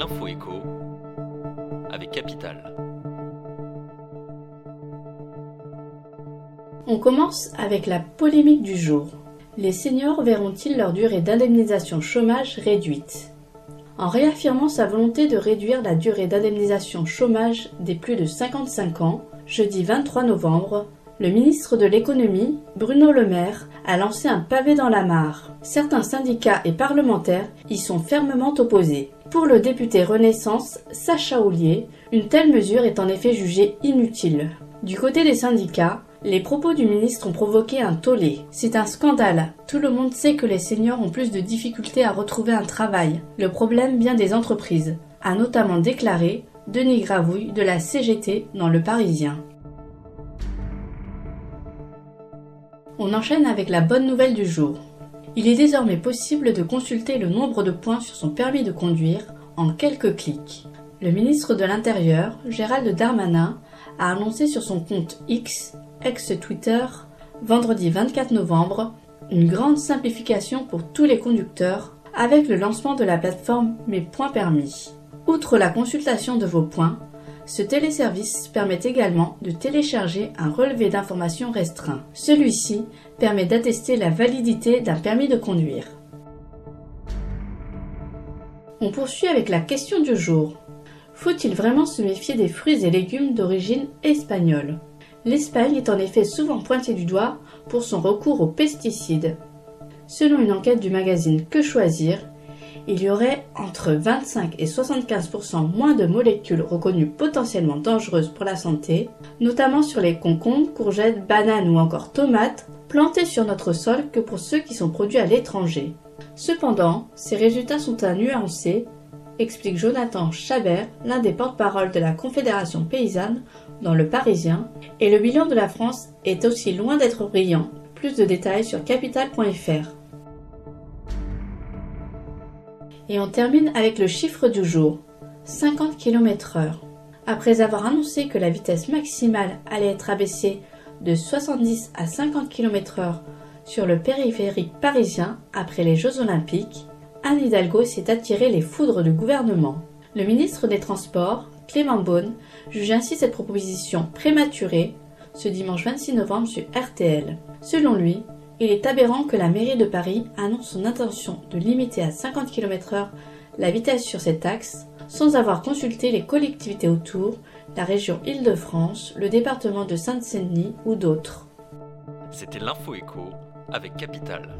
l'info écho avec Capital. On commence avec la polémique du jour. Les seniors verront-ils leur durée d'indemnisation chômage réduite? En réaffirmant sa volonté de réduire la durée d'indemnisation chômage des plus de 55 ans, jeudi 23 novembre, le ministre de l'économie, Bruno Le Maire, a lancé un pavé dans la mare. Certains syndicats et parlementaires y sont fermement opposés. Pour le député Renaissance, Sacha Oulier, une telle mesure est en effet jugée inutile. Du côté des syndicats, les propos du ministre ont provoqué un tollé. C'est un scandale. Tout le monde sait que les seniors ont plus de difficultés à retrouver un travail. Le problème vient des entreprises, a notamment déclaré Denis Gravouille de la CGT dans Le Parisien. On enchaîne avec la bonne nouvelle du jour. Il est désormais possible de consulter le nombre de points sur son permis de conduire en quelques clics. Le ministre de l'Intérieur, Gérald Darmanin, a annoncé sur son compte X, ex-Twitter, vendredi 24 novembre, une grande simplification pour tous les conducteurs avec le lancement de la plateforme Mes points permis. Outre la consultation de vos points, ce téléservice permet également de télécharger un relevé d'informations restreint. Celui-ci permet d'attester la validité d'un permis de conduire. On poursuit avec la question du jour. Faut-il vraiment se méfier des fruits et légumes d'origine espagnole? L'Espagne est en effet souvent pointée du doigt pour son recours aux pesticides. Selon une enquête du magazine Que choisir, il y aurait entre 25 et 75% moins de molécules reconnues potentiellement dangereuses pour la santé, notamment sur les concombres, courgettes, bananes ou encore tomates plantés sur notre sol que pour ceux qui sont produits à l'étranger. Cependant, ces résultats sont à nuancer, explique Jonathan Chabert, l'un des porte-parole de la Confédération paysanne dans Le Parisien, et le bilan de la France est aussi loin d'être brillant. Plus de détails sur capital.fr. Et on termine avec le chiffre du jour, 50 km h Après avoir annoncé que la vitesse maximale allait être abaissée de 70 à 50 km h sur le périphérique parisien après les Jeux Olympiques, Anne Hidalgo s'est attiré les foudres du gouvernement. Le ministre des Transports, Clément Beaune, juge ainsi cette proposition prématurée ce dimanche 26 novembre sur RTL. Selon lui, il est aberrant que la mairie de Paris annonce son intention de limiter à 50 km/h la vitesse sur cet axe sans avoir consulté les collectivités autour, la région Île-de-France, le département de Seine-Saint-Denis ou d'autres. C'était l'info écho avec Capital.